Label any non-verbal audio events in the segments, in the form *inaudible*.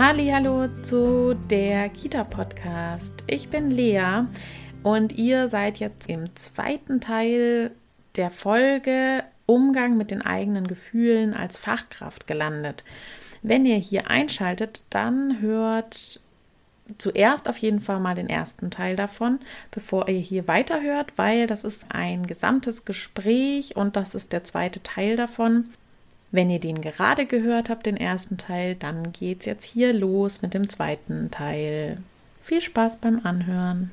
Hallo zu der Kita Podcast. Ich bin Lea und ihr seid jetzt im zweiten Teil der Folge Umgang mit den eigenen Gefühlen als Fachkraft gelandet. Wenn ihr hier einschaltet, dann hört zuerst auf jeden Fall mal den ersten Teil davon, bevor ihr hier weiterhört, weil das ist ein gesamtes Gespräch und das ist der zweite Teil davon. Wenn ihr den gerade gehört habt, den ersten Teil, dann geht's jetzt hier los mit dem zweiten Teil. Viel Spaß beim Anhören.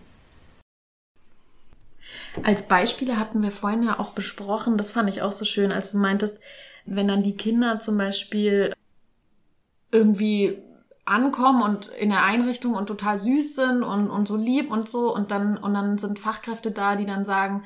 Als Beispiele hatten wir vorhin ja auch besprochen, das fand ich auch so schön, als du meintest, wenn dann die Kinder zum Beispiel irgendwie ankommen und in der Einrichtung und total süß sind und, und so lieb und so und dann, und dann sind Fachkräfte da, die dann sagen,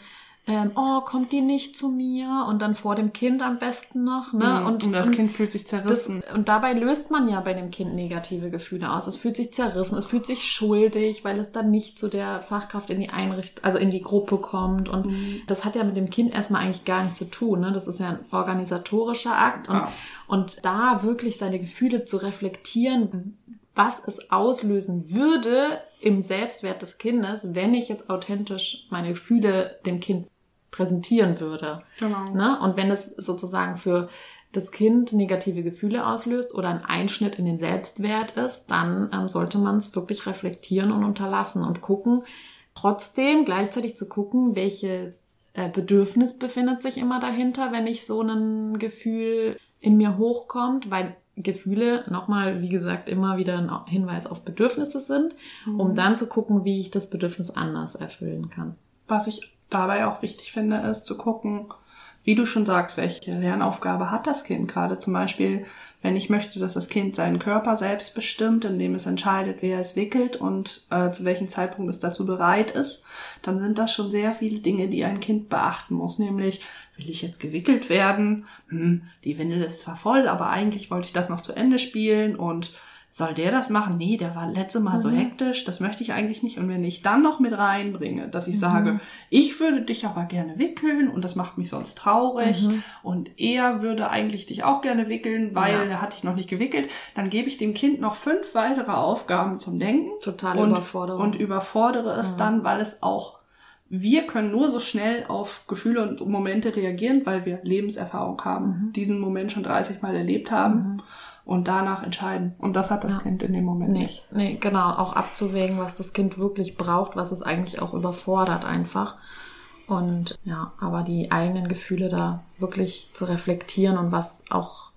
ähm, oh, kommt die nicht zu mir? Und dann vor dem Kind am besten noch. Ne? Mhm. Und, und das und Kind fühlt sich zerrissen. Das, und dabei löst man ja bei dem Kind negative Gefühle aus. Es fühlt sich zerrissen, es fühlt sich schuldig, weil es dann nicht zu der Fachkraft in die Einrichtung, also in die Gruppe kommt. Und mhm. das hat ja mit dem Kind erstmal eigentlich gar nichts zu tun. Ne? Das ist ja ein organisatorischer Akt. Und, ah. und da wirklich seine Gefühle zu reflektieren, was es auslösen würde im Selbstwert des Kindes, wenn ich jetzt authentisch meine Gefühle dem Kind präsentieren würde. Genau. Ne? Und wenn es sozusagen für das Kind negative Gefühle auslöst oder ein Einschnitt in den Selbstwert ist, dann ähm, sollte man es wirklich reflektieren und unterlassen und gucken, trotzdem gleichzeitig zu gucken, welches äh, Bedürfnis befindet sich immer dahinter, wenn ich so ein Gefühl in mir hochkommt, weil Gefühle nochmal, wie gesagt, immer wieder ein Hinweis auf Bedürfnisse sind, mhm. um dann zu gucken, wie ich das Bedürfnis anders erfüllen kann. Was ich dabei auch wichtig finde, ist zu gucken, wie du schon sagst, welche Lernaufgabe hat das Kind gerade. Zum Beispiel, wenn ich möchte, dass das Kind seinen Körper selbst bestimmt, indem es entscheidet, wer es wickelt und äh, zu welchem Zeitpunkt es dazu bereit ist, dann sind das schon sehr viele Dinge, die ein Kind beachten muss. Nämlich, will ich jetzt gewickelt werden? Hm, die Windel ist zwar voll, aber eigentlich wollte ich das noch zu Ende spielen und soll der das machen? Nee, der war letzte Mal mhm. so hektisch, das möchte ich eigentlich nicht. Und wenn ich dann noch mit reinbringe, dass ich mhm. sage, ich würde dich aber gerne wickeln und das macht mich sonst traurig mhm. und er würde eigentlich dich auch gerne wickeln, weil ja. er hat dich noch nicht gewickelt, dann gebe ich dem Kind noch fünf weitere Aufgaben zum Denken. Total und, Überforderung. Und überfordere es dann, weil es auch wir können nur so schnell auf Gefühle und Momente reagieren, weil wir Lebenserfahrung haben, mhm. diesen Moment schon 30 Mal erlebt haben. Mhm und danach entscheiden. Und das hat das ja. Kind in dem Moment nee, nicht. Nee, genau. Auch abzuwägen, was das Kind wirklich braucht, was es eigentlich auch überfordert einfach. Und ja, aber die eigenen Gefühle da wirklich zu reflektieren und was auch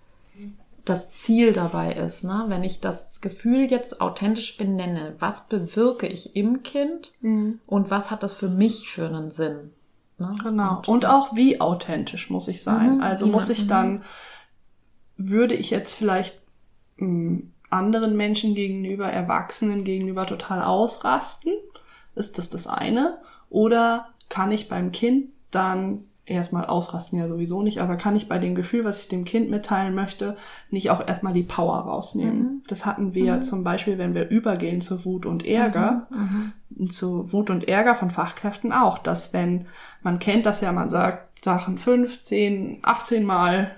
das Ziel dabei ist, ne? Wenn ich das Gefühl jetzt authentisch benenne, was bewirke ich im Kind mhm. und was hat das für mich für einen Sinn? Ne? Genau. Und, und, auch wie authentisch muss ich sein. Mhm, also muss ich dann, würde ich jetzt vielleicht anderen Menschen gegenüber, Erwachsenen gegenüber total ausrasten? Ist das das eine? Oder kann ich beim Kind dann erstmal ausrasten ja sowieso nicht, aber kann ich bei dem Gefühl, was ich dem Kind mitteilen möchte, nicht auch erstmal die Power rausnehmen? Mhm. Das hatten wir mhm. zum Beispiel, wenn wir übergehen zu Wut und Ärger, mhm. mhm. zu Wut und Ärger von Fachkräften auch, dass wenn man kennt das ja, man sagt Sachen 15, 18 Mal,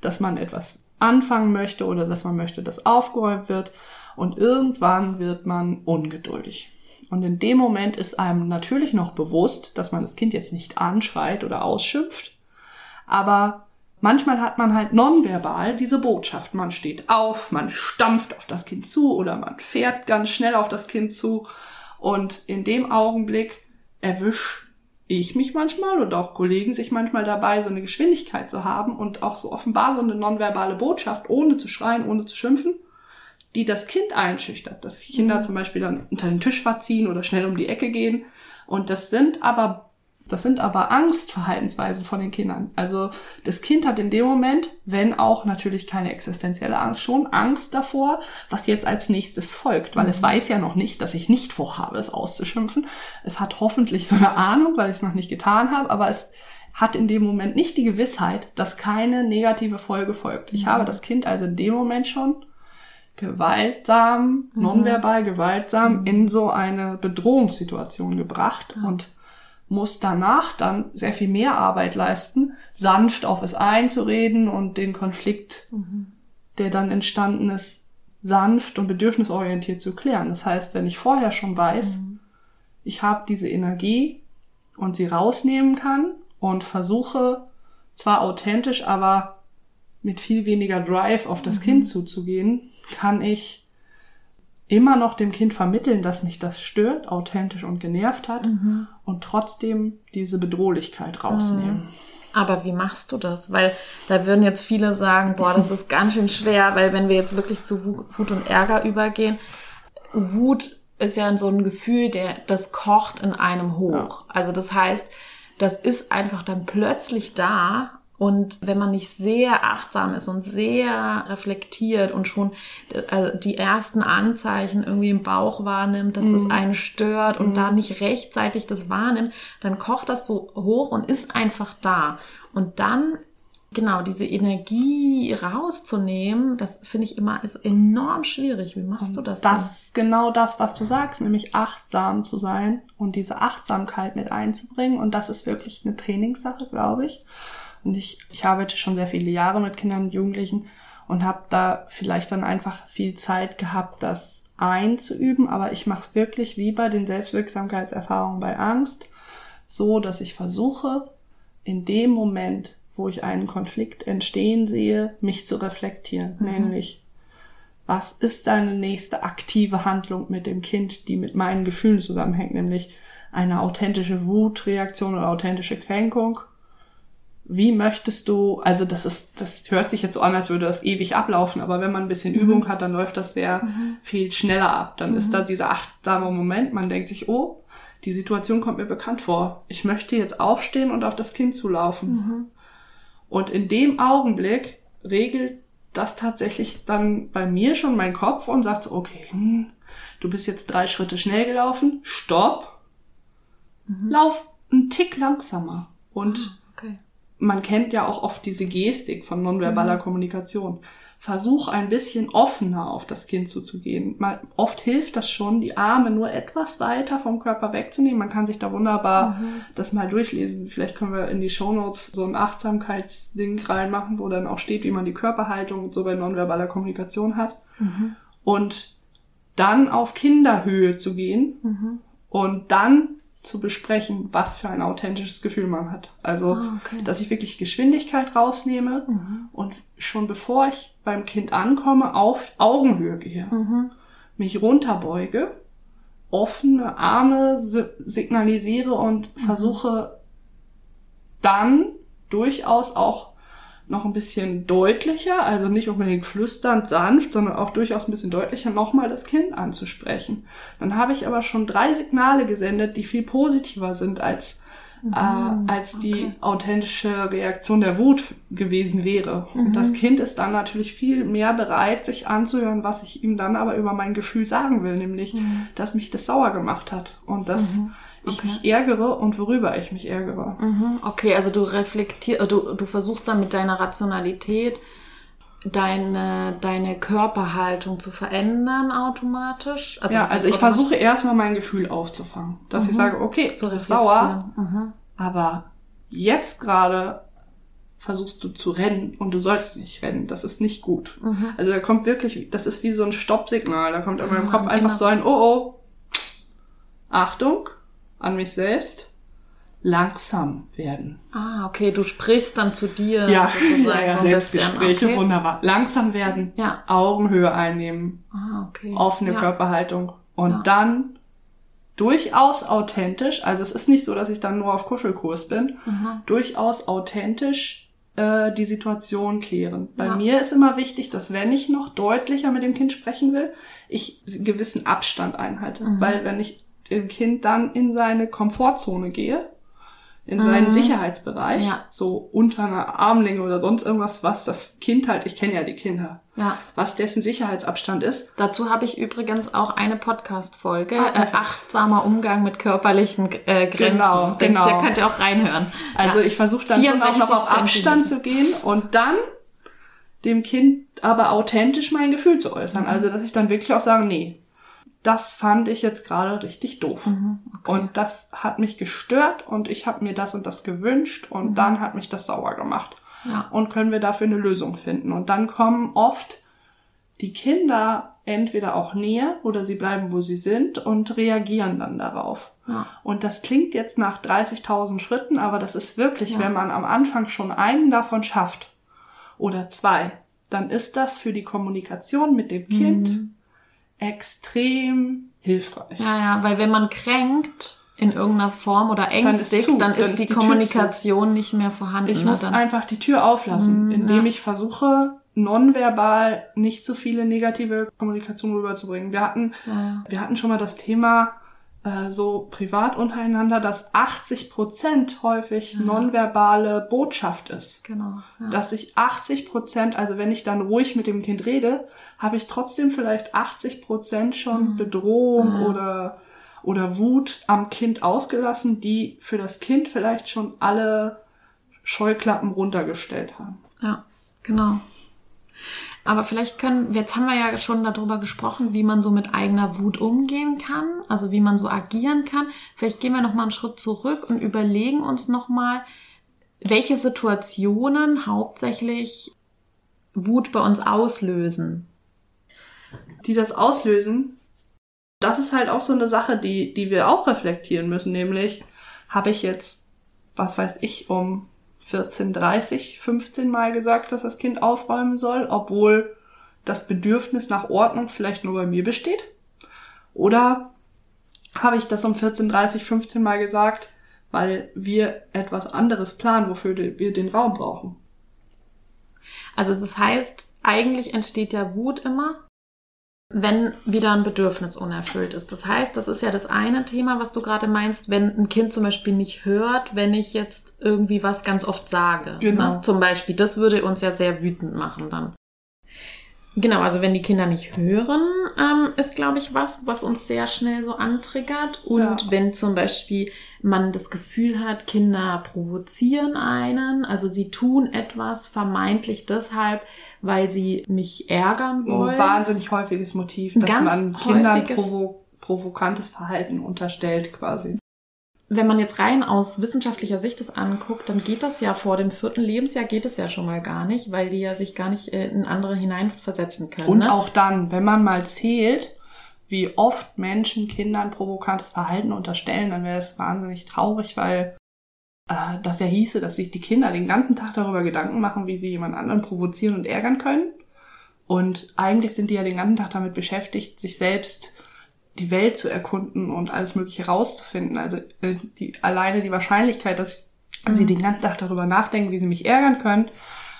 dass man etwas anfangen möchte oder dass man möchte, dass aufgeräumt wird. Und irgendwann wird man ungeduldig. Und in dem Moment ist einem natürlich noch bewusst, dass man das Kind jetzt nicht anschreit oder ausschimpft. Aber manchmal hat man halt nonverbal diese Botschaft. Man steht auf, man stampft auf das Kind zu oder man fährt ganz schnell auf das Kind zu. Und in dem Augenblick erwischt ich mich manchmal und auch Kollegen sich manchmal dabei, so eine Geschwindigkeit zu haben und auch so offenbar so eine nonverbale Botschaft, ohne zu schreien, ohne zu schimpfen, die das Kind einschüchtert. Dass Kinder mhm. zum Beispiel dann unter den Tisch verziehen oder schnell um die Ecke gehen. Und das sind aber Das sind aber Angstverhaltensweisen von den Kindern. Also das Kind hat in dem Moment, wenn auch natürlich keine existenzielle Angst, schon Angst davor, was jetzt als nächstes folgt, weil mhm. es weiß ja noch nicht, dass ich nicht vorhabe, es auszuschimpfen. Es hat hoffentlich so eine Ahnung, weil ich es noch nicht getan habe, aber es hat in dem Moment nicht die Gewissheit, dass keine negative Folge folgt. Ich mhm. habe das Kind also in dem Moment schon gewaltsam, mhm. nonverbal gewaltsam mhm. in so eine Bedrohungssituation gebracht und muss danach dann sehr viel mehr Arbeit leisten, sanft auf es einzureden und den Konflikt, mhm. der dann entstanden ist, sanft und bedürfnisorientiert zu klären. Das heißt, wenn ich vorher schon weiß, mhm. ich habe diese Energie und sie rausnehmen kann und versuche zwar authentisch, aber mit viel weniger Drive auf das mhm. Kind zuzugehen, kann ich immer noch dem Kind vermitteln, dass mich das stört, authentisch und genervt hat mhm. und trotzdem diese Bedrohlichkeit rausnehmen. Mhm. Aber wie machst du das? Weil da würden jetzt viele sagen, boah, das ist ganz schön schwer, weil wenn wir jetzt wirklich zu Wut und Ärger übergehen, Wut ist ja so ein Gefühl, der das kocht in einem hoch. Ja. Also das heißt, das ist einfach dann plötzlich da und wenn man nicht sehr achtsam ist und sehr reflektiert und schon äh, die ersten Anzeichen irgendwie im Bauch wahrnimmt, dass mm. das einen stört und mm. da nicht rechtzeitig das wahrnimmt, dann kocht das so hoch und ist einfach da. Und dann genau diese Energie rauszunehmen, das finde ich immer ist enorm schwierig. Wie machst du das? Das ist genau das, was du sagst, nämlich achtsam zu sein und diese Achtsamkeit mit einzubringen. Und das ist wirklich eine Trainingssache, glaube ich. Und ich, ich arbeite schon sehr viele Jahre mit Kindern und Jugendlichen und habe da vielleicht dann einfach viel Zeit gehabt, das einzuüben. Aber ich mache es wirklich wie bei den Selbstwirksamkeitserfahrungen bei Angst, so dass ich versuche, in dem Moment, wo ich einen Konflikt entstehen sehe, mich zu reflektieren. Mhm. Nämlich, was ist deine nächste aktive Handlung mit dem Kind, die mit meinen Gefühlen zusammenhängt? Nämlich eine authentische Wutreaktion oder authentische Kränkung wie möchtest du, also das ist, das hört sich jetzt so an, als würde das ewig ablaufen, aber wenn man ein bisschen mhm. Übung hat, dann läuft das sehr mhm. viel schneller ab. Dann mhm. ist da dieser achtsame Moment, man denkt sich, oh, die Situation kommt mir bekannt vor. Ich möchte jetzt aufstehen und auf das Kind zulaufen. Mhm. Und in dem Augenblick regelt das tatsächlich dann bei mir schon mein Kopf und sagt so, okay, hm, du bist jetzt drei Schritte schnell gelaufen, stopp, mhm. lauf einen Tick langsamer und ah man kennt ja auch oft diese Gestik von nonverbaler mhm. Kommunikation. Versuch ein bisschen offener auf das Kind zuzugehen. Mal, oft hilft das schon, die Arme nur etwas weiter vom Körper wegzunehmen. Man kann sich da wunderbar mhm. das mal durchlesen. Vielleicht können wir in die Shownotes so ein Achtsamkeitsding reinmachen, wo dann auch steht, wie man die Körperhaltung so bei nonverbaler Kommunikation hat. Mhm. Und dann auf Kinderhöhe zu gehen mhm. und dann zu besprechen, was für ein authentisches Gefühl man hat. Also, ah, okay. dass ich wirklich Geschwindigkeit rausnehme mhm. und schon bevor ich beim Kind ankomme, auf Augenhöhe gehe, mhm. mich runterbeuge, offene Arme signalisiere und mhm. versuche dann durchaus auch noch ein bisschen deutlicher, also nicht unbedingt flüsternd, sanft, sondern auch durchaus ein bisschen deutlicher nochmal das Kind anzusprechen. Dann habe ich aber schon drei Signale gesendet, die viel positiver sind als mhm, äh, als okay. die authentische Reaktion der Wut gewesen wäre. Mhm. Und das Kind ist dann natürlich viel mehr bereit, sich anzuhören, was ich ihm dann aber über mein Gefühl sagen will, nämlich, mhm. dass mich das sauer gemacht hat und dass mhm ich okay. mich ärgere und worüber ich mich ärgere. Mhm. Okay, also du reflektierst, äh, du, du versuchst dann mit deiner Rationalität deine, deine Körperhaltung zu verändern automatisch. Also ja, also ich versuche erstmal mein Gefühl aufzufangen. Dass mhm. ich sage, okay, du bist sauer, mhm. aber jetzt gerade versuchst du zu rennen und du sollst nicht rennen. Das ist nicht gut. Mhm. Also da kommt wirklich, das ist wie so ein Stoppsignal. Da kommt in meinem Kopf einfach genau. so ein, oh oh, Achtung, an mich selbst langsam werden. Ah, okay, du sprichst dann zu dir. Ja, *laughs* ja, ja so Selbstgespräche, okay. wunderbar. Langsam werden, ja. Augenhöhe einnehmen, ah, okay. offene ja. Körperhaltung und ja. dann durchaus authentisch, also es ist nicht so, dass ich dann nur auf Kuschelkurs bin, mhm. durchaus authentisch äh, die Situation klären. Bei mir ist immer wichtig, dass wenn ich noch deutlicher mit dem Kind sprechen will, ich gewissen Abstand einhalte. Mhm. Weil wenn ich Kind dann in seine Komfortzone gehe, in seinen Sicherheitsbereich, ja. so unter einer Armlänge oder sonst irgendwas, was das Kind halt, ich kenne ja die Kinder, ja. was dessen Sicherheitsabstand ist. Dazu habe ich übrigens auch eine Podcast-Folge, ah, äh, achtsamer Umgang mit körperlichen äh, Grenzen. Genau, genau. Da könnt ihr auch reinhören. Also ja. ich versuche dann schon auch noch auf Abstand zu gehen und dann dem Kind aber authentisch mein Gefühl zu äußern. Mhm. Also dass ich dann wirklich auch sage, nee, das fand ich jetzt gerade richtig doof. Mhm, okay. Und das hat mich gestört und ich habe mir das und das gewünscht und mhm. dann hat mich das sauer gemacht. Ja. Und können wir dafür eine Lösung finden. Und dann kommen oft die Kinder entweder auch näher oder sie bleiben, wo sie sind und reagieren dann darauf. Ja. Und das klingt jetzt nach 30.000 Schritten, aber das ist wirklich, ja. wenn man am Anfang schon einen davon schafft oder zwei, dann ist das für die Kommunikation mit dem Kind mhm extrem hilfreich. Ja, ja, weil wenn man kränkt in irgendeiner Form oder ängstigt, dann ist, dann ist, dann ist die, die, Kommunikation nicht mehr vorhanden. Ich muss dann. einfach die Tür auflassen, mm, indem ja. ich versuche, nonverbal nicht so viele negative Kommunikation rüberzubringen. Wir hatten, ja. wir hatten schon mal das Thema, äh, so privat untereinander, dass 80 Prozent häufig ja. nonverbale Botschaft ist. Genau. Ja. Dass ich 80 Prozent, also wenn ich dann ruhig mit dem Kind rede, habe ich trotzdem vielleicht 80 Prozent schon mhm. Bedrohung ja. oder oder Wut am Kind ausgelassen, die für das Kind vielleicht schon alle Scheuklappen runtergestellt haben. Ja, genau. Aber vielleicht können, jetzt haben wir ja schon darüber gesprochen, wie man so mit eigener Wut umgehen kann, also wie man so agieren kann. Vielleicht gehen wir nochmal einen Schritt zurück und überlegen uns nochmal, welche Situationen hauptsächlich Wut bei uns auslösen. Die das auslösen, das ist halt auch so eine Sache, die, die wir auch reflektieren müssen, nämlich habe ich jetzt, was weiß ich, um 14, 30, 15 Mal gesagt, dass das Kind aufräumen soll, obwohl das Bedürfnis nach Ordnung vielleicht nur bei mir besteht? Oder habe ich das um 14, 30, 15 Mal gesagt, weil wir etwas anderes planen, wofür wir den Raum brauchen? Also das heißt, eigentlich entsteht ja Wut immer, wenn wieder ein Bedürfnis unerfüllt ist. Das heißt, das ist ja das eine Thema, was du gerade meinst, wenn ein Kind zum Beispiel nicht hört, wenn ich jetzt irgendwie was ganz oft sage. Genau. Ne? Zum Beispiel, das würde uns ja sehr wütend machen dann. Genau, also wenn die Kinder nicht hören, ähm, ist, glaube ich, was, was uns sehr schnell so antriggert. Und ja. wenn zum Beispiel man das Gefühl hat, Kinder provozieren einen, also sie tun etwas vermeintlich deshalb, weil sie mich ärgern wollen. Ein wahnsinnig häufiges Motiv, dass Ganz man Kindern provo provokantes Verhalten unterstellt quasi wenn man jetzt rein aus wissenschaftlicher Sicht das anguckt, dann geht das ja vor dem vierten Lebensjahr geht es ja schon mal gar nicht, weil die ja sich gar nicht äh, in andere hineinversetzen können. Und ne? auch dann, wenn man mal zählt, wie oft Menschen Kindern provokantes Verhalten unterstellen, dann wäre es wahnsinnig traurig, weil äh, das ja hieße, dass sich die Kinder den ganzen Tag darüber Gedanken machen, wie sie jemand anderen provozieren und ärgern können. Und eigentlich sind die ja den ganzen Tag damit beschäftigt, sich selbst die Welt zu erkunden und alles Mögliche rauszufinden. Also äh, die, alleine die Wahrscheinlichkeit, dass mhm. sie den ganzen Tag darüber nachdenken, wie sie mich ärgern können,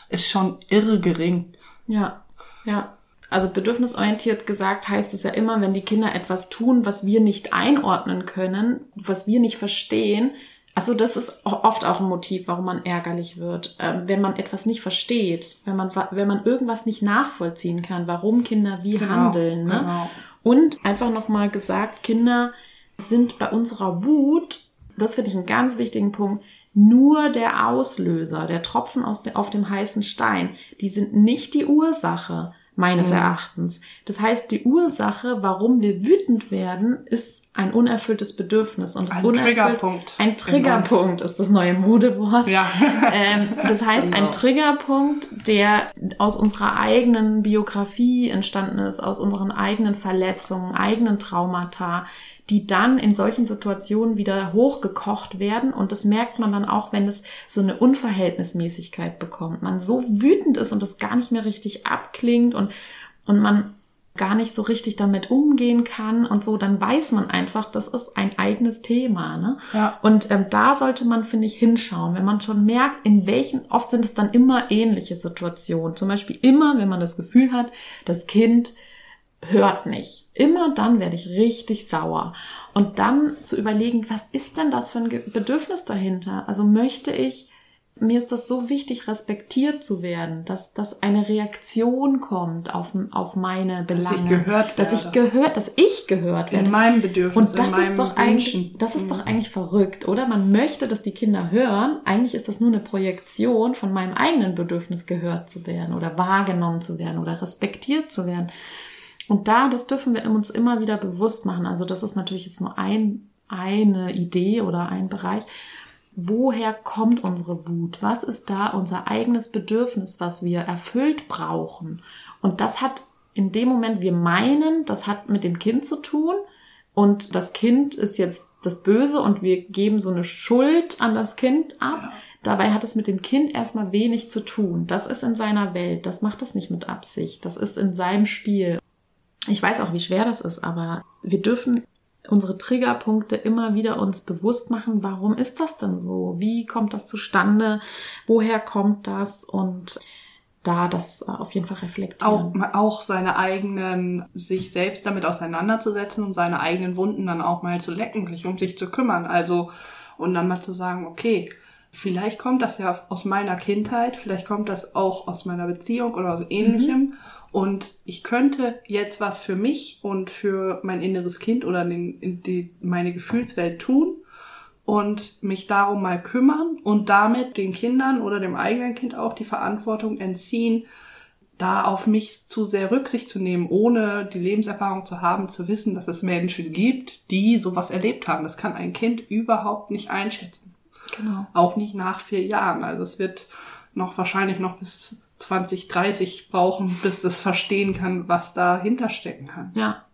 ist schon irre gering. Ja, ja. Also bedürfnisorientiert gesagt heißt es ja immer, wenn die Kinder etwas tun, was wir nicht einordnen können, was wir nicht verstehen. Also das ist oft auch ein Motiv, warum man ärgerlich wird, ähm, wenn man etwas nicht versteht, wenn man wenn man irgendwas nicht nachvollziehen kann, warum Kinder wie genau, handeln. Ne? Genau. Und einfach nochmal gesagt, Kinder sind bei unserer Wut, das finde ich einen ganz wichtigen Punkt, nur der Auslöser, der Tropfen aus de, auf dem heißen Stein. Die sind nicht die Ursache meines mhm. Erachtens. Das heißt, die Ursache, warum wir wütend werden, ist ein unerfülltes Bedürfnis. Und das ein Triggerpunkt. Ein Triggerpunkt ist das neue Modewort. Ja. *laughs* ähm, das heißt, genau. ein Triggerpunkt, der aus unserer eigenen Biografie entstanden ist, aus unseren eigenen Verletzungen, eigenen Traumata, die dann in solchen Situationen wieder hochgekocht werden. Und das merkt man dann auch, wenn es so eine Unverhältnismäßigkeit bekommt. Man so wütend ist und das gar nicht mehr richtig abklingt und, und man gar nicht so richtig damit umgehen kann und so, dann weiß man einfach, das ist ein eigenes Thema. Ne? Ja. Und ähm, da sollte man, finde ich, hinschauen, wenn man schon merkt, in welchen, oft sind es dann immer ähnliche Situationen. Zum Beispiel immer, wenn man das Gefühl hat, das Kind hört nicht. Immer dann werde ich richtig sauer. Und dann zu überlegen, was ist denn das für ein Bedürfnis dahinter? Also möchte ich mir ist das so wichtig, respektiert zu werden, dass, dass eine Reaktion kommt auf, auf meine Belange. Dass ich gehört werde. Dass ich gehört, dass ich gehört werde. In meinem Bedürfnis, Und das in meinem ist doch eigentlich, das ist doch eigentlich verrückt, oder? Man möchte, dass die Kinder hören. Eigentlich ist das nur eine Projektion von meinem eigenen Bedürfnis, gehört zu werden oder wahrgenommen zu werden oder respektiert zu werden. Und da, das dürfen wir uns immer wieder bewusst machen. Also das ist natürlich jetzt nur ein, eine Idee oder ein Bereich woher kommt unsere Wut? Was ist da unser eigenes Bedürfnis, was wir erfüllt brauchen? Und das hat in dem Moment, wir meinen, das hat mit dem Kind zu tun und das Kind ist jetzt das Böse und wir geben so eine Schuld an das Kind ab. Ja. Dabei hat es mit dem Kind erstmal wenig zu tun. Das ist in seiner Welt. Das macht es nicht mit Absicht. Das ist in seinem Spiel. Ich weiß auch, wie schwer das ist, aber wir dürfen unsere Triggerpunkte immer wieder uns bewusst machen, warum ist das denn so? Wie kommt das zustande? Woher kommt das? Und da das auf jeden Fall reflektieren. Auch, auch seine eigenen, sich selbst damit auseinanderzusetzen und seine eigenen Wunden dann auch mal zu lecken, sich um sich zu kümmern. Also, und dann mal zu sagen, okay, vielleicht kommt das ja aus meiner Kindheit, vielleicht kommt das auch aus meiner Beziehung oder aus ähnlichem. Mhm. Und ich könnte jetzt was für mich und für mein inneres Kind oder den, die, meine Gefühlswelt tun und mich darum mal kümmern und damit den Kindern oder dem eigenen Kind auch die Verantwortung entziehen, da auf mich zu sehr Rücksicht zu nehmen, ohne die Lebenserfahrung zu haben, zu wissen, dass es Menschen gibt, die sowas erlebt haben. Das kann ein Kind überhaupt nicht einschätzen. Genau. Auch nicht nach vier Jahren. Also es wird noch wahrscheinlich noch bis 20, 30 brauchen, bis das verstehen kann, was dahinter stecken kann. Ja.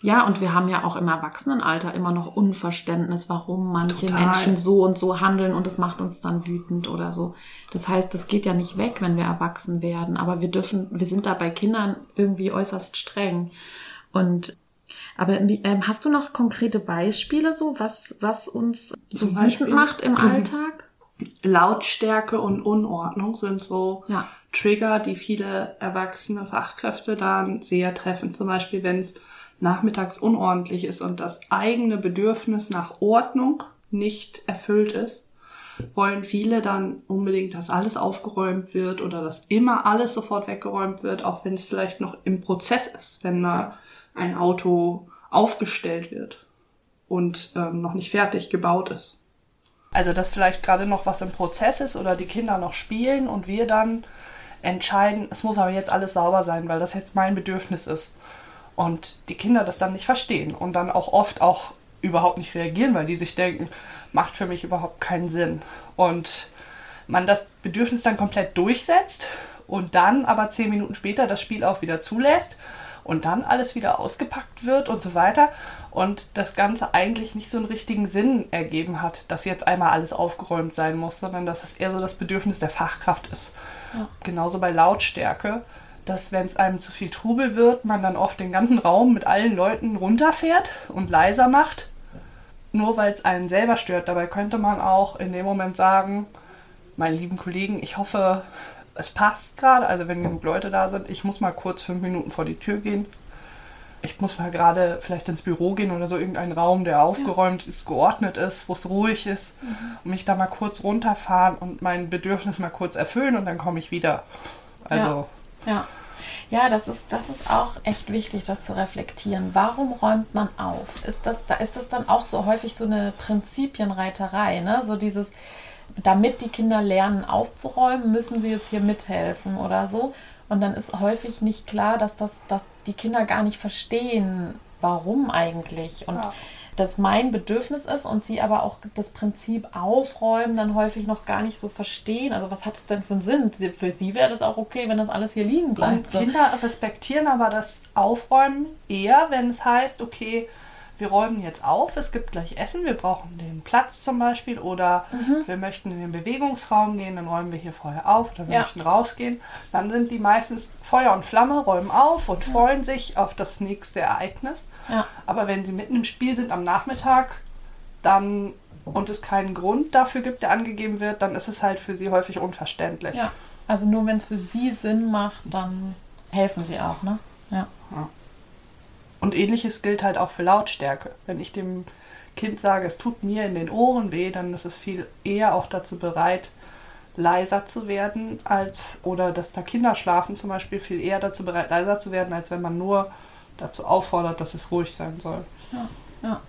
Ja, und wir haben ja auch im Erwachsenenalter immer noch Unverständnis, warum manche Total. Menschen so und so handeln und es macht uns dann wütend oder so. Das heißt, das geht ja nicht weg, wenn wir erwachsen werden, aber wir dürfen, wir sind da bei Kindern irgendwie äußerst streng. Und aber ähm, hast du noch konkrete Beispiele so, was, was uns so wütend macht im mhm. Alltag? Lautstärke und Unordnung sind so ja. Trigger, die viele erwachsene Fachkräfte dann sehr treffen. Zum Beispiel, wenn es nachmittags unordentlich ist und das eigene Bedürfnis nach Ordnung nicht erfüllt ist, wollen viele dann unbedingt, dass alles aufgeräumt wird oder dass immer alles sofort weggeräumt wird, auch wenn es vielleicht noch im Prozess ist, wenn mal ein Auto aufgestellt wird und ähm, noch nicht fertig gebaut ist. Also, dass vielleicht gerade noch was im Prozess ist oder die Kinder noch spielen und wir dann entscheiden, es muss aber jetzt alles sauber sein, weil das jetzt mein Bedürfnis ist. Und die Kinder das dann nicht verstehen und dann auch oft auch überhaupt nicht reagieren, weil die sich denken, macht für mich überhaupt keinen Sinn. Und man das Bedürfnis dann komplett durchsetzt und dann aber zehn Minuten später das Spiel auch wieder zulässt und dann alles wieder ausgepackt wird und so weiter und das Ganze eigentlich nicht so einen richtigen Sinn ergeben hat, dass jetzt einmal alles aufgeräumt sein muss, sondern dass es eher so das Bedürfnis der Fachkraft ist. Ja. Genauso bei Lautstärke, dass wenn es einem zu viel Trubel wird, man dann oft den ganzen Raum mit allen Leuten runterfährt und leiser macht, nur weil es einen selber stört. Dabei könnte man auch in dem Moment sagen, meine lieben Kollegen, ich hoffe, es passt gerade, also wenn genug Leute da sind, ich muss mal kurz fünf Minuten vor die Tür gehen. Ich muss mal gerade vielleicht ins Büro gehen oder so, irgendeinen Raum, der aufgeräumt ist, geordnet ist, wo es ruhig ist, mhm. und mich da mal kurz runterfahren und mein Bedürfnis mal kurz erfüllen und dann komme ich wieder. Also. Ja. ja. Ja, das ist, das ist auch echt wichtig, das zu reflektieren. Warum räumt man auf? Ist das, da ist das dann auch so häufig so eine Prinzipienreiterei, ne? So dieses, damit die Kinder lernen aufzuräumen, müssen sie jetzt hier mithelfen oder so. Und dann ist häufig nicht klar, dass, das, dass die Kinder gar nicht verstehen, warum eigentlich. Und ja. das mein Bedürfnis ist und sie aber auch das Prinzip aufräumen dann häufig noch gar nicht so verstehen. Also was hat es denn für einen Sinn? Für sie wäre das auch okay, wenn das alles hier liegen bleibt. Und Kinder respektieren aber das Aufräumen eher, wenn es heißt, okay, wir räumen jetzt auf, es gibt gleich Essen, wir brauchen den Platz zum Beispiel oder mhm. wir möchten in den Bewegungsraum gehen, dann räumen wir hier vorher auf oder wir ja. möchten rausgehen. Dann sind die meistens Feuer und Flamme, räumen auf und ja. freuen sich auf das nächste Ereignis. Ja. Aber wenn sie mitten im Spiel sind am Nachmittag, dann und es keinen Grund dafür gibt, der angegeben wird, dann ist es halt für sie häufig unverständlich. Ja, also nur wenn es für sie Sinn macht, dann helfen sie auch, ne? Ja. ja. Und ähnliches gilt halt auch für Lautstärke. Wenn ich dem Kind sage, es tut mir in den Ohren weh, dann ist es viel eher auch dazu bereit, leiser zu werden, als oder dass da Kinder schlafen zum Beispiel viel eher dazu bereit, leiser zu werden, als wenn man nur dazu auffordert, dass es ruhig sein soll. Ja, ja.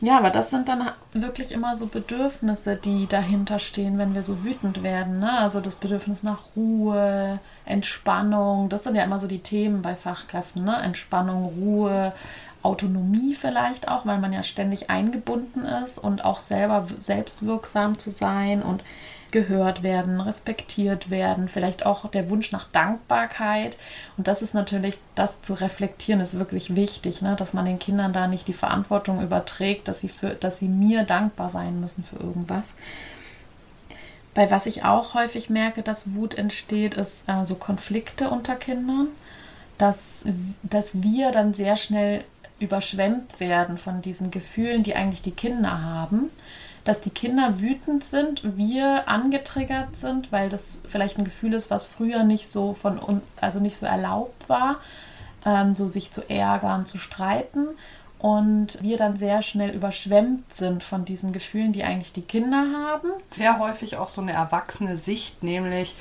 Ja, aber das sind dann wirklich immer so Bedürfnisse, die dahinter stehen, wenn wir so wütend werden. Ne? Also das Bedürfnis nach Ruhe, Entspannung, das sind ja immer so die Themen bei Fachkräften. Ne? Entspannung, Ruhe, Autonomie vielleicht auch, weil man ja ständig eingebunden ist und auch selber selbstwirksam zu sein und gehört werden, respektiert werden, vielleicht auch der Wunsch nach Dankbarkeit. Und das ist natürlich, das zu reflektieren, ist wirklich wichtig, ne? dass man den Kindern da nicht die Verantwortung überträgt, dass sie, für, dass sie mir dankbar sein müssen für irgendwas. Bei was ich auch häufig merke, dass Wut entsteht, ist äh, so Konflikte unter Kindern, dass, dass wir dann sehr schnell überschwemmt werden von diesen Gefühlen, die eigentlich die Kinder haben dass die Kinder wütend sind, wir angetriggert sind, weil das vielleicht ein Gefühl ist, was früher nicht so von also nicht so erlaubt war, ähm, so sich zu ärgern, zu streiten und wir dann sehr schnell überschwemmt sind von diesen Gefühlen, die eigentlich die Kinder haben. Sehr häufig auch so eine erwachsene Sicht, nämlich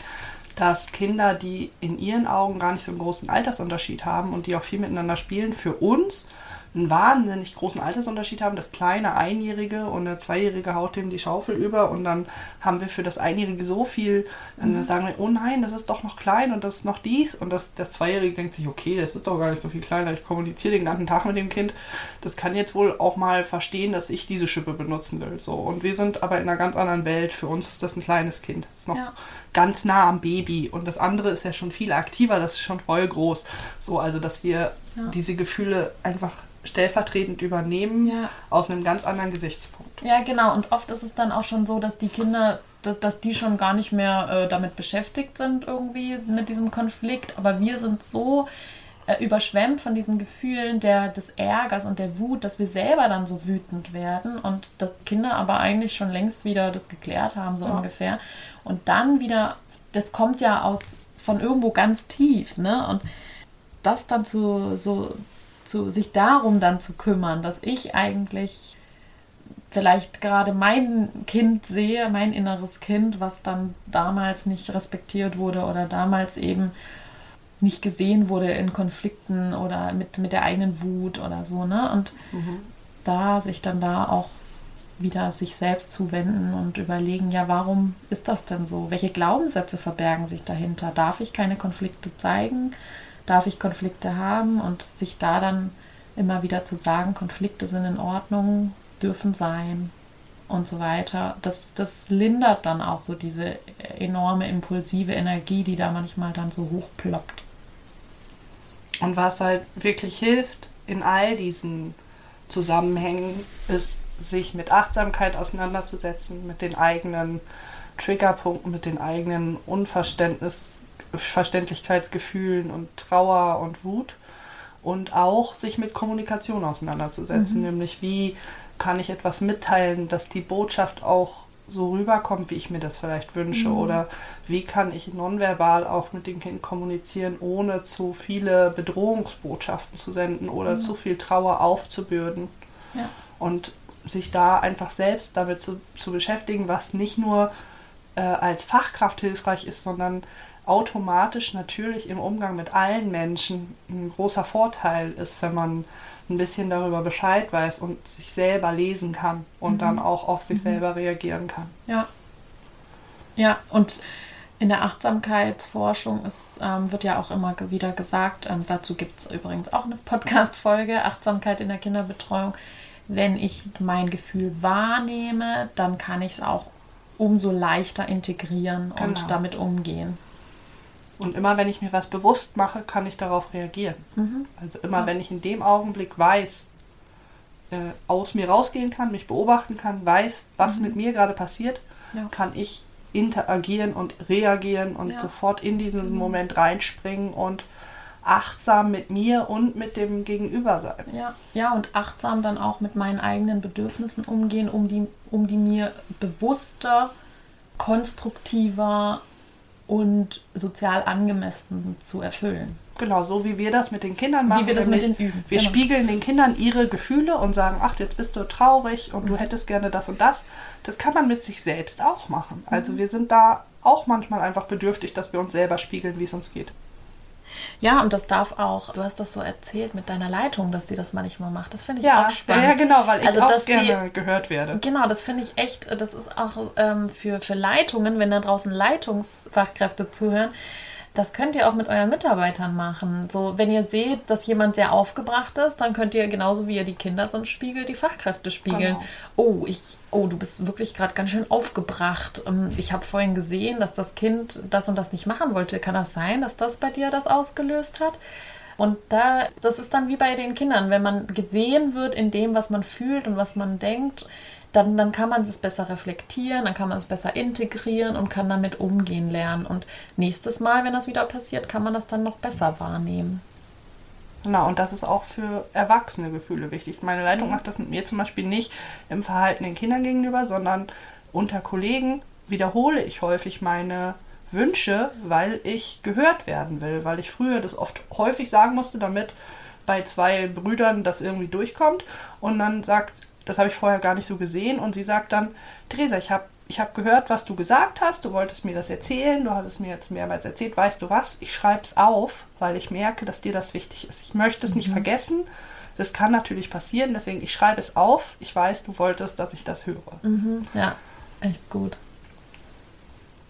dass Kinder, die in ihren Augen gar nicht so einen großen Altersunterschied haben und die auch viel miteinander spielen, für uns einen wahnsinnig großen Altersunterschied haben. Das kleine Einjährige und der Zweijährige haut dem die Schaufel über und dann haben wir für das Einjährige so viel, dann mhm. sagen wir, oh nein, das ist doch noch klein und das ist noch dies und das, das Zweijährige denkt sich, okay, das ist doch gar nicht so viel kleiner, ich kommuniziere den ganzen Tag mit dem Kind, das kann jetzt wohl auch mal verstehen, dass ich diese Schippe benutzen will. So. Und wir sind aber in einer ganz anderen Welt, für uns ist das ein kleines Kind, das ist noch ja. ganz nah am Baby und das andere ist ja schon viel aktiver, das ist schon voll groß. So, also dass wir ja. diese Gefühle einfach stellvertretend übernehmen ja. aus einem ganz anderen Gesichtspunkt. Ja, genau. Und oft ist es dann auch schon so, dass die Kinder, dass, dass die schon gar nicht mehr äh, damit beschäftigt sind, irgendwie mit diesem Konflikt. Aber wir sind so äh, überschwemmt von diesen Gefühlen der, des Ärgers und der Wut, dass wir selber dann so wütend werden und dass Kinder aber eigentlich schon längst wieder das geklärt haben, so ja. ungefähr. Und dann wieder, das kommt ja aus von irgendwo ganz tief, ne? Und das dann zu so zu, sich darum dann zu kümmern, dass ich eigentlich vielleicht gerade mein Kind sehe, mein inneres Kind, was dann damals nicht respektiert wurde oder damals eben nicht gesehen wurde in Konflikten oder mit, mit der eigenen Wut oder so, ne? Und mhm. da sich dann da auch wieder sich selbst zuwenden und überlegen, ja, warum ist das denn so? Welche Glaubenssätze verbergen sich dahinter? Darf ich keine Konflikte zeigen? Darf ich Konflikte haben und sich da dann immer wieder zu sagen, Konflikte sind in Ordnung, dürfen sein und so weiter. Das, das lindert dann auch so diese enorme impulsive Energie, die da manchmal dann so hochploppt. Und was halt wirklich hilft in all diesen Zusammenhängen, ist, sich mit Achtsamkeit auseinanderzusetzen, mit den eigenen Triggerpunkten, mit den eigenen Unverständnis Verständlichkeitsgefühlen und Trauer und Wut und auch sich mit Kommunikation auseinanderzusetzen, mhm. nämlich wie kann ich etwas mitteilen, dass die Botschaft auch so rüberkommt, wie ich mir das vielleicht wünsche mhm. oder wie kann ich nonverbal auch mit dem Kind kommunizieren, ohne zu viele Bedrohungsbotschaften zu senden oder mhm. zu viel Trauer aufzubürden. Ja. Und sich da einfach selbst damit zu, zu beschäftigen, was nicht nur äh, als Fachkraft hilfreich ist, sondern automatisch natürlich im Umgang mit allen Menschen ein großer Vorteil ist, wenn man ein bisschen darüber Bescheid weiß und sich selber lesen kann und mhm. dann auch auf sich mhm. selber reagieren kann. Ja. Ja, und in der Achtsamkeitsforschung ist, ähm, wird ja auch immer wieder gesagt, ähm, dazu gibt es übrigens auch eine Podcast-Folge, Achtsamkeit in der Kinderbetreuung. Wenn ich mein Gefühl wahrnehme, dann kann ich es auch umso leichter integrieren genau. und damit umgehen. Und immer wenn ich mir was bewusst mache, kann ich darauf reagieren. Mhm. Also immer ja. wenn ich in dem Augenblick weiß, äh, aus mir rausgehen kann, mich beobachten kann, weiß, was mhm. mit mir gerade passiert, ja. kann ich interagieren und reagieren und ja. sofort in diesen mhm. Moment reinspringen und achtsam mit mir und mit dem Gegenüber sein. Ja, ja, und achtsam dann auch mit meinen eigenen Bedürfnissen umgehen, um die, um die mir bewusster, konstruktiver und sozial angemessen zu erfüllen. Genau, so wie wir das mit den Kindern machen. Wie wir das mit den üben. Wir genau. spiegeln den Kindern ihre Gefühle und sagen, ach, jetzt bist du traurig und du hättest gerne das und das. Das kann man mit sich selbst auch machen. Also wir sind da auch manchmal einfach bedürftig, dass wir uns selber spiegeln, wie es uns geht. Ja, und das darf auch, du hast das so erzählt mit deiner Leitung, dass die das manchmal macht. Das finde ich Ja, auch spannend. ja, genau, weil ich Also, auch dass die- gerne gehört werde. Genau, das finde ich echt, das ist auch ähm, für, für Leitungen, wenn da draußen Leitungsfachkräfte zuhören, das könnt ihr auch mit euren Mitarbeitern machen. So, wenn ihr seht, dass jemand sehr aufgebracht ist, dann könnt ihr genauso wie ihr die Kinder sind spiegelt, die Fachkräfte spiegeln. Genau. Oh, ich, oh, du bist wirklich gerade ganz schön aufgebracht. Ähm, Ich habe vorhin gesehen, dass das Kind das und das nicht machen wollte. Kann das sein, dass das bei dir das ausgelöst hat? Und da, das ist dann wie bei den Kindern, wenn man gesehen wird in dem, was man fühlt und was man denkt, dann, dann kann man es besser reflektieren, dann kann man es besser integrieren und kann damit umgehen lernen. Und nächstes Mal, wenn das wieder passiert, kann man das dann noch besser wahrnehmen. Genau, und das ist auch für erwachsene Gefühle wichtig. Meine Leitung macht das mit mir zum Beispiel nicht im Verhalten den Kindern gegenüber, sondern unter Kollegen wiederhole ich häufig meine Wünsche, weil ich gehört werden will, weil ich früher das oft häufig sagen musste, damit bei zwei Brüdern das irgendwie durchkommt. Und dann sagt, das habe ich vorher gar nicht so gesehen, und sie sagt dann, Theresa, ich habe ich hab gehört, was du gesagt hast, du wolltest mir das erzählen, du hast es mir jetzt mehrmals erzählt, weißt du was, ich schreibe es auf, weil ich merke, dass dir das wichtig ist. Ich möchte es nicht vergessen, das kann natürlich passieren, deswegen ich schreibe es auf, ich weiß, du wolltest, dass ich das höre. Ja, echt gut.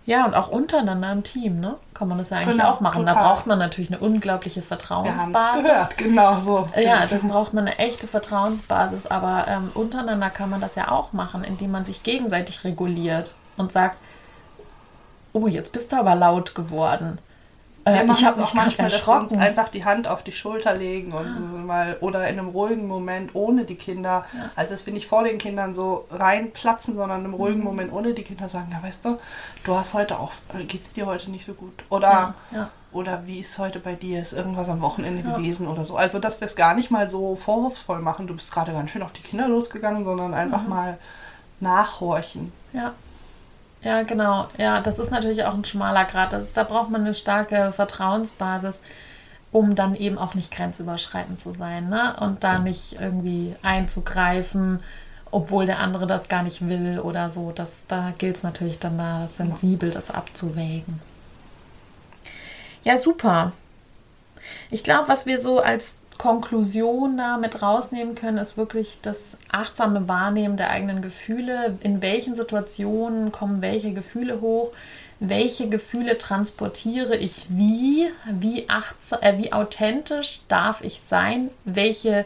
Ja, und auch untereinander im Team, ne? Kann man das ja eigentlich Genau, auch machen. Da total. braucht man natürlich eine unglaubliche Wir Vertrauensbasis. gehört, *laughs* genau so. Ja, das braucht man eine echte Vertrauensbasis, aber ähm, untereinander kann man das ja auch machen, indem man sich gegenseitig reguliert und sagt, oh, jetzt bist du aber laut geworden. Wir Äh, ich habe mich manchmal, dass wir uns erschrocken. einfach die Hand auf die Schulter legen und mal oder in einem ruhigen Moment ohne die Kinder. Also dass wir nicht vor den Kindern so reinplatzen, sondern in einem ruhigen Mhm. Moment ohne die Kinder sagen, ja weißt du, du hast heute auch, geht es dir heute nicht so gut? Oder Ja, ja. oder wie ist heute bei dir? Ist irgendwas am Wochenende gewesen oder so? Also dass wir es gar nicht mal so vorwurfsvoll machen, du bist gerade ganz schön auf die Kinder losgegangen, sondern einfach Mhm. mal nachhorchen. Ja. Ja, genau. Ja, das ist natürlich auch ein schmaler Grad. Das, da braucht man eine starke Vertrauensbasis, um dann eben auch nicht grenzüberschreitend zu sein ne? und da nicht irgendwie einzugreifen, obwohl der andere das gar nicht will oder so. Das, da gilt es natürlich dann da sensibel, das abzuwägen. Ja, super. Ich glaube, was wir so als Konklusion da mit rausnehmen können, ist wirklich das achtsame Wahrnehmen der eigenen Gefühle. In welchen Situationen kommen welche Gefühle hoch? Welche Gefühle transportiere ich wie? Wie, achtsam, äh, wie authentisch darf ich sein? Welche,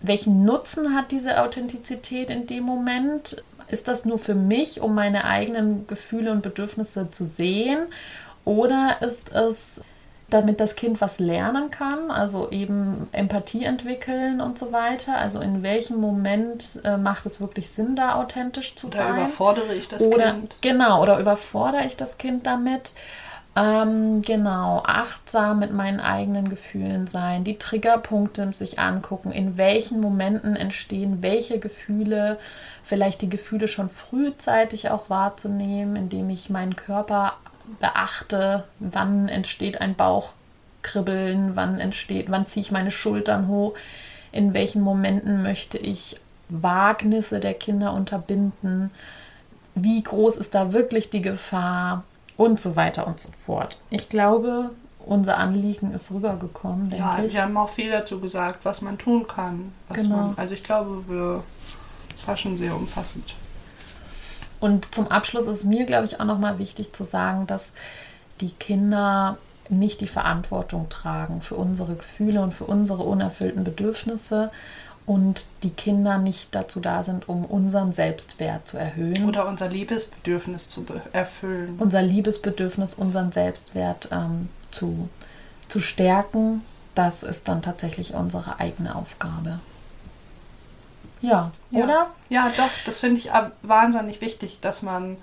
welchen Nutzen hat diese Authentizität in dem Moment? Ist das nur für mich, um meine eigenen Gefühle und Bedürfnisse zu sehen? Oder ist es damit das Kind was lernen kann, also eben Empathie entwickeln und so weiter. Also in welchem Moment äh, macht es wirklich Sinn, da authentisch zu Oder sein? überfordere ich das oder Kind? genau, oder überfordere ich das Kind damit? Ähm, genau, achtsam mit meinen eigenen Gefühlen sein, die Triggerpunkte sich angucken, in welchen Momenten entstehen welche Gefühle, vielleicht die Gefühle schon frühzeitig auch wahrzunehmen, indem ich meinen Körper beachte, wann entsteht ein Bauchkribbeln, wann entsteht, wann ziehe ich meine Schultern hoch, in welchen Momenten möchte ich Wagnisse der Kinder unterbinden, wie groß ist da wirklich die Gefahr und so weiter und so fort. Ich glaube, unser Anliegen ist rübergekommen, denke Ja, ich. wir haben auch viel dazu gesagt, was man tun kann. Was Genau. man, also ich glaube, wir, war schon sehr umfassend. Und zum Abschluss ist mir, glaube ich, auch nochmal wichtig zu sagen, dass die Kinder nicht die Verantwortung tragen für unsere Gefühle und für unsere unerfüllten Bedürfnisse und die Kinder nicht dazu da sind, um unseren Selbstwert zu erhöhen. Oder unser Liebesbedürfnis zu erfüllen. unser Liebesbedürfnis, unseren Selbstwert ähm, zu, zu stärken, das ist dann tatsächlich unsere eigene Aufgabe. Ja, Ja. oder? Ja, doch, das finde ich wahnsinnig wichtig, dass man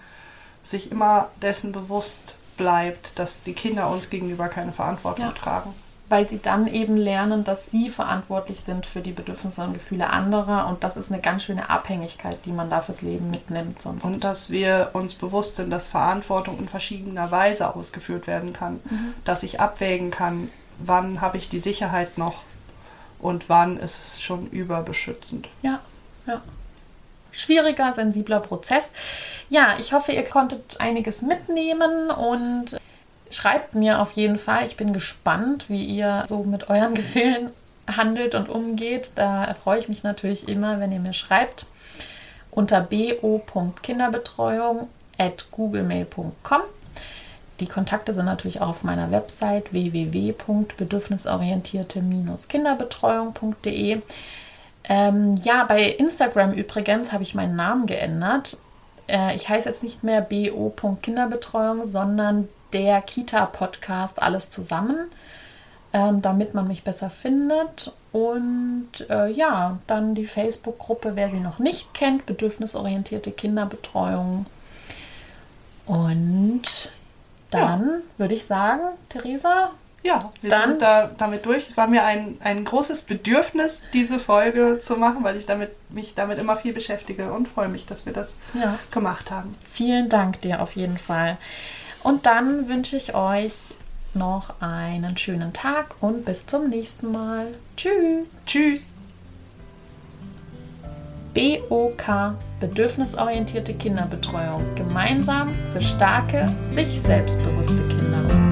sich immer dessen bewusst bleibt, dass die Kinder uns gegenüber keine Verantwortung Ja. tragen. Weil sie dann eben lernen, dass sie verantwortlich sind für die Bedürfnisse und Gefühle anderer und das ist eine ganz schöne Abhängigkeit, die man da fürs Leben mitnimmt sonst. Und dass wir uns bewusst sind, dass Verantwortung in verschiedener Weise ausgeführt werden kann. Dass ich abwägen kann, wann habe ich die Sicherheit noch und wann ist es schon überbeschützend. Ja, ja. Schwieriger, sensibler Prozess. Ja, ich hoffe, ihr konntet einiges mitnehmen und schreibt mir auf jeden Fall. Ich bin gespannt, wie ihr so mit euren *laughs* Gefühlen handelt und umgeht. Da freue ich mich natürlich immer, wenn ihr mir schreibt unter bo.kinderbetreuung at googlemail.com. Die Kontakte sind natürlich auch auf meiner Website www.bedürfnisorientierte-kinderbetreuung.de. Ähm, ja, bei Instagram übrigens habe ich meinen Namen geändert. Äh, ich heiße jetzt nicht mehr bo.kinderbetreuung, sondern der Kita-Podcast alles zusammen, ähm, damit man mich besser findet. Und äh, ja, dann die Facebook-Gruppe, wer sie noch nicht kennt, bedürfnisorientierte Kinderbetreuung. Und dann ja. würde ich sagen, Theresa. Ja, wir dann, sind da damit durch. Es war mir ein, ein großes Bedürfnis, diese Folge zu machen, weil ich damit, mich damit immer viel beschäftige und freue mich, dass wir das ja. gemacht haben. Vielen Dank dir auf jeden Fall. Und dann wünsche ich euch noch einen schönen Tag und bis zum nächsten Mal. Tschüss. Tschüss. BOK Bedürfnisorientierte Kinderbetreuung. Gemeinsam für starke, sich selbstbewusste Kinder.